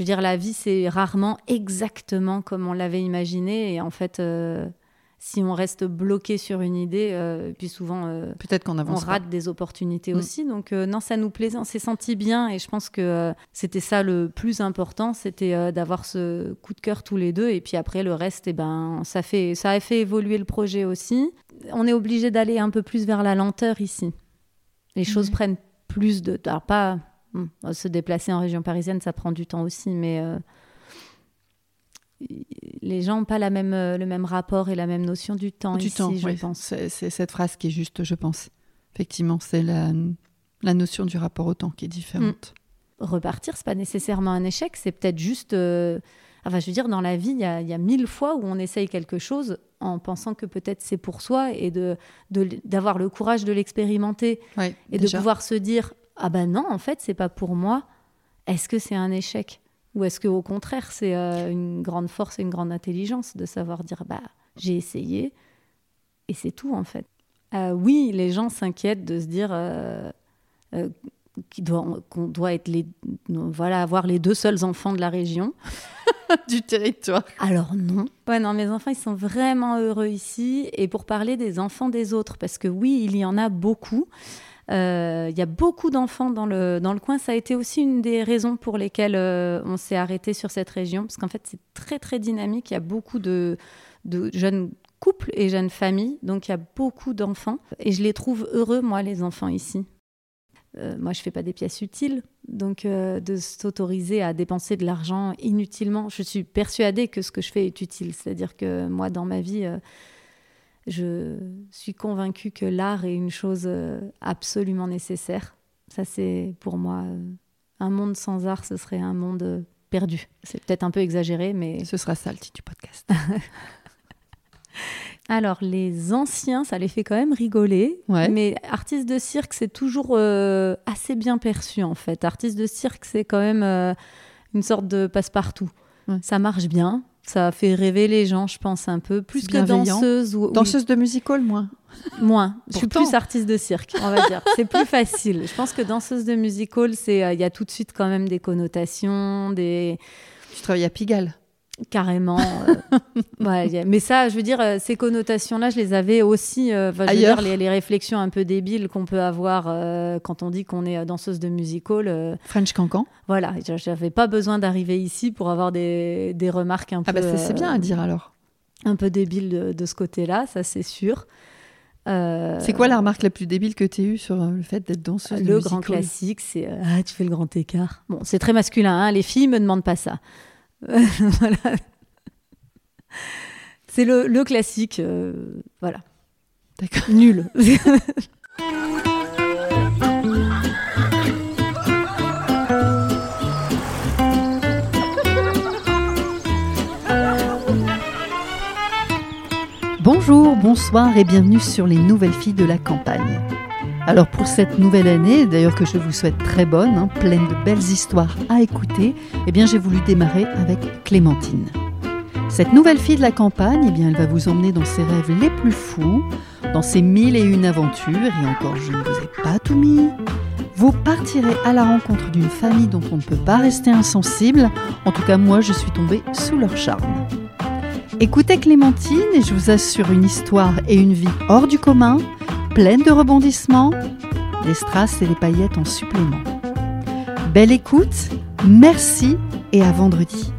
Je veux dire, la vie, c'est rarement exactement comme on l'avait imaginé. Et en fait, euh, si on reste bloqué sur une idée, euh, puis souvent, euh, Peut-être qu'on on avance. rate des opportunités Mm. aussi. Donc, non, ça nous plaisait, on s'est senti bien. Et je pense que c'était ça le plus important, c'était d'avoir ce coup de cœur tous les deux. Et puis après, le reste, eh ben, ça, fait, ça a fait évoluer le projet aussi. On est obligé d'aller un peu plus vers la lenteur ici. Les choses prennent plus de... Alors, pas... hmm, Se déplacer en région parisienne, ça prend du temps aussi, mais... euh, les gens n'ont pas la même, euh, le même rapport et la même notion du temps du ici, temps, je oui. pense. C'est c'est cette phrase qui est juste, je pense. Effectivement, c'est la, la notion du rapport au temps qui est différente. repartir, c'est pas nécessairement un échec, c'est peut-être juste. euh, Enfin, je veux dire, dans la vie, il y y a mille fois où on essaye quelque chose en pensant que peut-être c'est pour soi et de de- d'avoir le courage de l'expérimenter et déjà. de pouvoir se dire ah ben non, en fait, c'est pas pour moi. Est-ce que c'est un échec? Ou est-ce que au contraire c'est euh, une grande force et une grande intelligence de savoir dire bah j'ai essayé et c'est tout en fait? Euh, oui, les gens s'inquiètent de se dire euh, doit- qu'on doit être les voilà avoir les deux seuls enfants de la région. du territoire. Alors non. Ouais, non, mes enfants, ils sont vraiment heureux ici. Et pour parler des enfants des autres, parce que oui, il y en a beaucoup. Euh, Il y a beaucoup d'enfants dans le, dans le coin. Ça a été aussi une des raisons pour lesquelles euh, on s'est arrêté sur cette région, parce qu'en fait, c'est très, très dynamique. Il y a beaucoup de, de jeunes couples et jeunes familles, donc il y a beaucoup d'enfants. Et je les trouve heureux, moi, les enfants ici. Euh, moi, je fais pas des pièces utiles, donc de s'autoriser à dépenser de l'argent inutilement. Je suis persuadée que ce que je fais est utile. C'est-à-dire que moi, dans ma vie, je suis convaincue que l'art est une chose euh, absolument nécessaire. Ça, c'est pour moi euh, un monde sans art, ce serait un monde euh, perdu. C'est peut-être un peu exagéré, mais Ce sera ça le titre du podcast. alors, les anciens, ça les fait quand même rigoler. Ouais. Mais artiste de cirque, c'est toujours euh, assez bien perçu, en fait. Artiste de cirque, c'est quand même euh, une sorte de passe-partout. Ouais. Ça marche bien. Ça fait rêver les gens, je pense, un peu. Plus que danseuse ou Danseuse de musical, moi. moins. Je suis plus artiste de cirque, on va dire. C'est plus facile. Je pense que danseuse de musical, c'est euh, il y a tout de suite quand même des connotations, des Tu travailles à Pigalle. Carrément. euh, ouais, mais ça, je veux dire, euh, ces connotations-là, je les avais aussi. euh, veux dire, les, les réflexions un peu débiles qu'on peut avoir euh, quand on dit qu'on est danseuse de musical. French Cancan. voilà, je- j'avais pas besoin d'arriver ici pour avoir des, des remarques un Ah peu, bah c'est- c'est bien à dire alors. un peu débiles de, de ce côté-là, ça c'est sûr. C'est quoi la remarque la plus débile que tu aies eue sur le fait d'être danseuse de Le grand classique, c'est ah, tu fais le grand écart. Bon, c'est très masculin, hein, les filles me demandent pas ça. voilà. C'est le, le classique, euh, voilà. D'accord. Nul. Bonjour, bonsoir et bienvenue sur les nouvelles filles de la campagne. Alors pour cette nouvelle année, d'ailleurs que je vous souhaite très bonne, hein, pleine de belles histoires à écouter, eh bien j'ai voulu démarrer avec Clémentine. Cette nouvelle fille de la campagne, eh bien elle va vous emmener dans ses rêves les plus fous, dans ses mille et une aventures, et encore je ne vous ai pas tout mis. Vous partirez à la rencontre d'une famille dont on ne peut pas rester insensible, en tout cas moi je suis tombée sous leur charme. Écoutez Clémentine et je vous assure une histoire et une vie hors du commun, pleine de rebondissements, des strass et des paillettes en supplément. Belle écoute, merci et à vendredi.